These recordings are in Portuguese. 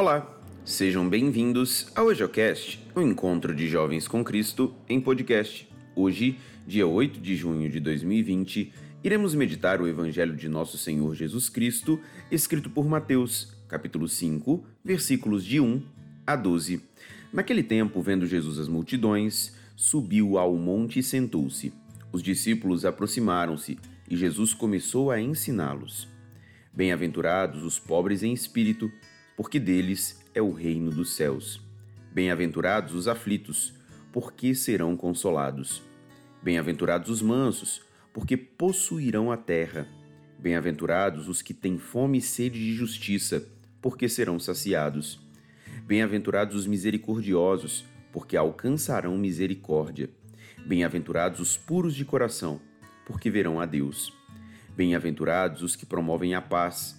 Olá, sejam bem-vindos ao EjoCast, o encontro de jovens com Cristo em podcast. Hoje, dia 8 de junho de 2020, iremos meditar o Evangelho de Nosso Senhor Jesus Cristo, escrito por Mateus, capítulo 5, versículos de 1 a 12. Naquele tempo, vendo Jesus as multidões, subiu ao monte e sentou-se. Os discípulos aproximaram-se e Jesus começou a ensiná-los. Bem-aventurados os pobres em espírito, porque deles é o reino dos céus. Bem-aventurados os aflitos, porque serão consolados. Bem-aventurados os mansos, porque possuirão a terra. Bem-aventurados os que têm fome e sede de justiça, porque serão saciados. Bem-aventurados os misericordiosos, porque alcançarão misericórdia. Bem-aventurados os puros de coração, porque verão a Deus. Bem-aventurados os que promovem a paz,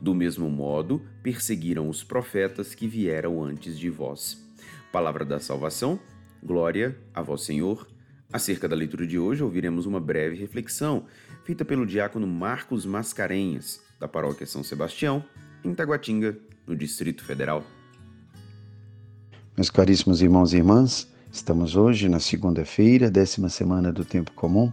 do mesmo modo, perseguiram os profetas que vieram antes de vós. Palavra da salvação, glória a vós, Senhor. Acerca da leitura de hoje, ouviremos uma breve reflexão feita pelo diácono Marcos Mascarenhas, da paróquia São Sebastião, em Taguatinga, no Distrito Federal. Meus caríssimos irmãos e irmãs, estamos hoje na segunda-feira, décima semana do tempo comum,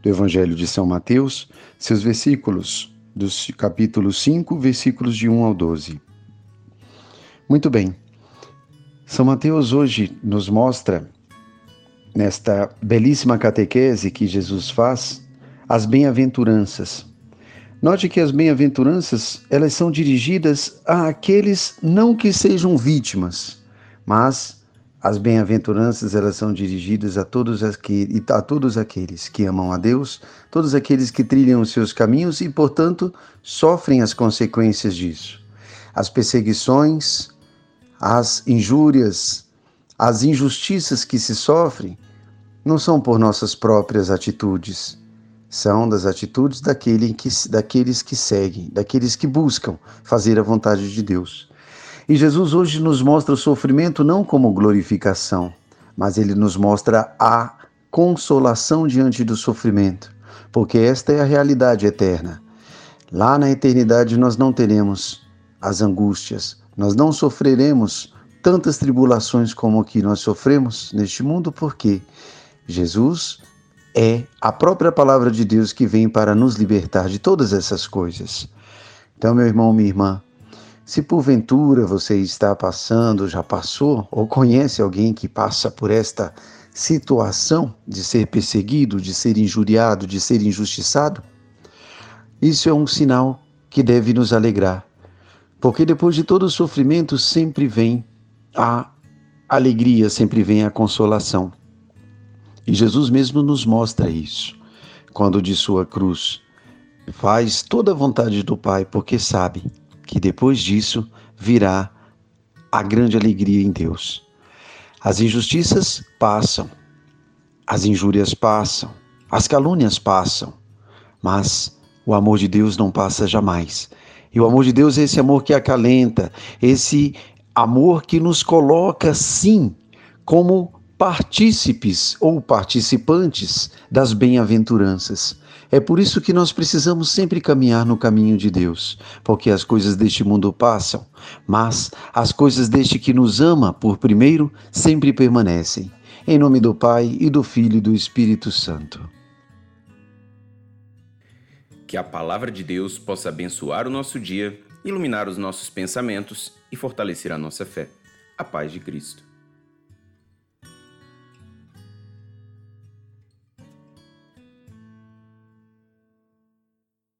do Evangelho de São Mateus, seus versículos do capítulo 5, versículos de 1 ao 12. Muito bem. São Mateus hoje nos mostra, nesta belíssima catequese que Jesus faz, as bem-aventuranças. Note que as bem-aventuranças, elas são dirigidas a aqueles não que sejam vítimas, mas as bem-aventuranças elas são dirigidas a todos, aqueles, a todos aqueles que amam a Deus, todos aqueles que trilham os seus caminhos e, portanto, sofrem as consequências disso. As perseguições, as injúrias, as injustiças que se sofrem não são por nossas próprias atitudes, são das atitudes daquele que, daqueles que seguem, daqueles que buscam fazer a vontade de Deus. E Jesus hoje nos mostra o sofrimento não como glorificação, mas ele nos mostra a consolação diante do sofrimento, porque esta é a realidade eterna. Lá na eternidade nós não teremos as angústias, nós não sofreremos tantas tribulações como que nós sofremos neste mundo, porque Jesus é a própria palavra de Deus que vem para nos libertar de todas essas coisas. Então, meu irmão, minha irmã, se porventura você está passando, já passou, ou conhece alguém que passa por esta situação de ser perseguido, de ser injuriado, de ser injustiçado, isso é um sinal que deve nos alegrar. Porque depois de todo o sofrimento sempre vem a alegria, sempre vem a consolação. E Jesus mesmo nos mostra isso, quando de sua cruz faz toda a vontade do Pai, porque sabe que depois disso virá a grande alegria em Deus. As injustiças passam, as injúrias passam, as calúnias passam, mas o amor de Deus não passa jamais. E o amor de Deus é esse amor que acalenta, esse amor que nos coloca, sim, como partícipes ou participantes das bem-aventuranças. É por isso que nós precisamos sempre caminhar no caminho de Deus, porque as coisas deste mundo passam, mas as coisas deste que nos ama por primeiro sempre permanecem. Em nome do Pai e do Filho e do Espírito Santo. Que a palavra de Deus possa abençoar o nosso dia, iluminar os nossos pensamentos e fortalecer a nossa fé. A paz de Cristo.